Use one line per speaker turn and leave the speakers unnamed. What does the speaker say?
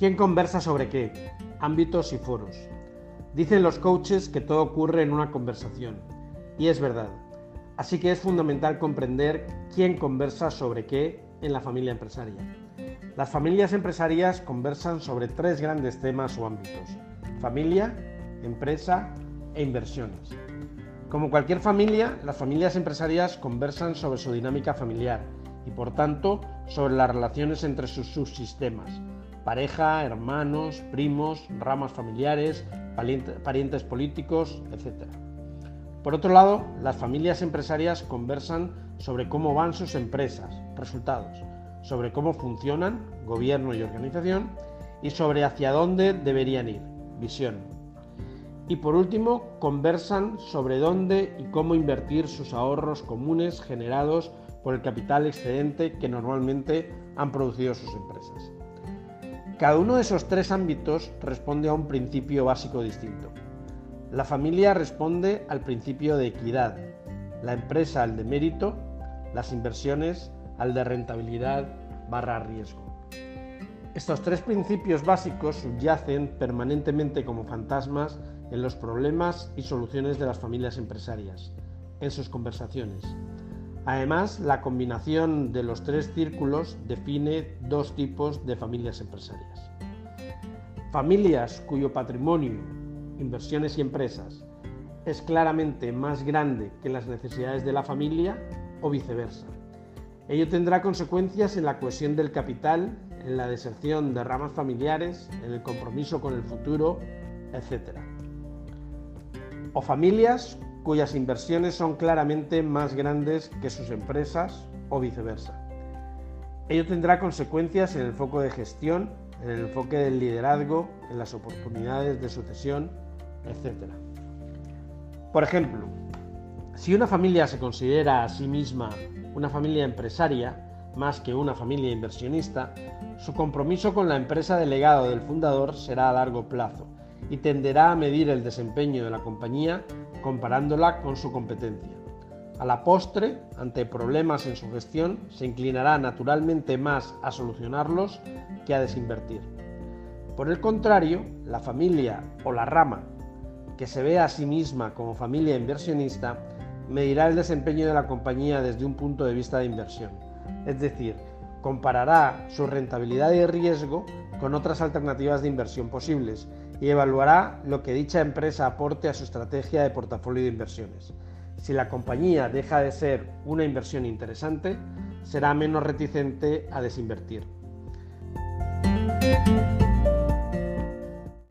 ¿Quién conversa sobre qué? Ámbitos y foros. Dicen los coaches que todo ocurre en una conversación. Y es verdad. Así que es fundamental comprender quién conversa sobre qué en la familia empresaria. Las familias empresarias conversan sobre tres grandes temas o ámbitos. Familia, empresa e inversiones. Como cualquier familia, las familias empresarias conversan sobre su dinámica familiar y por tanto sobre las relaciones entre sus subsistemas, pareja, hermanos, primos, ramas familiares, parientes políticos, etc. Por otro lado, las familias empresarias conversan sobre cómo van sus empresas, resultados, sobre cómo funcionan, gobierno y organización, y sobre hacia dónde deberían ir, visión. Y por último, conversan sobre dónde y cómo invertir sus ahorros comunes generados por el capital excedente que normalmente han producido sus empresas. Cada uno de esos tres ámbitos responde a un principio básico distinto. La familia responde al principio de equidad, la empresa al de mérito, las inversiones al de rentabilidad barra riesgo. Estos tres principios básicos subyacen permanentemente como fantasmas en los problemas y soluciones de las familias empresarias, en sus conversaciones. Además, la combinación de los tres círculos define dos tipos de familias empresarias. Familias cuyo patrimonio inversiones y empresas, es claramente más grande que las necesidades de la familia o viceversa. Ello tendrá consecuencias en la cohesión del capital, en la deserción de ramas familiares, en el compromiso con el futuro, etc. O familias cuyas inversiones son claramente más grandes que sus empresas o viceversa. Ello tendrá consecuencias en el foco de gestión, en el enfoque del liderazgo, en las oportunidades de sucesión, etc. Por ejemplo, si una familia se considera a sí misma una familia empresaria, más que una familia inversionista, su compromiso con la empresa delegado del fundador será a largo plazo y tenderá a medir el desempeño de la compañía comparándola con su competencia. A la postre, ante problemas en su gestión, se inclinará naturalmente más a solucionarlos que a desinvertir. Por el contrario, la familia o la rama que se ve a sí misma como familia inversionista, medirá el desempeño de la compañía desde un punto de vista de inversión. Es decir, comparará su rentabilidad y riesgo con otras alternativas de inversión posibles y evaluará lo que dicha empresa aporte a su estrategia de portafolio de inversiones. Si la compañía deja de ser una inversión interesante, será menos reticente a desinvertir.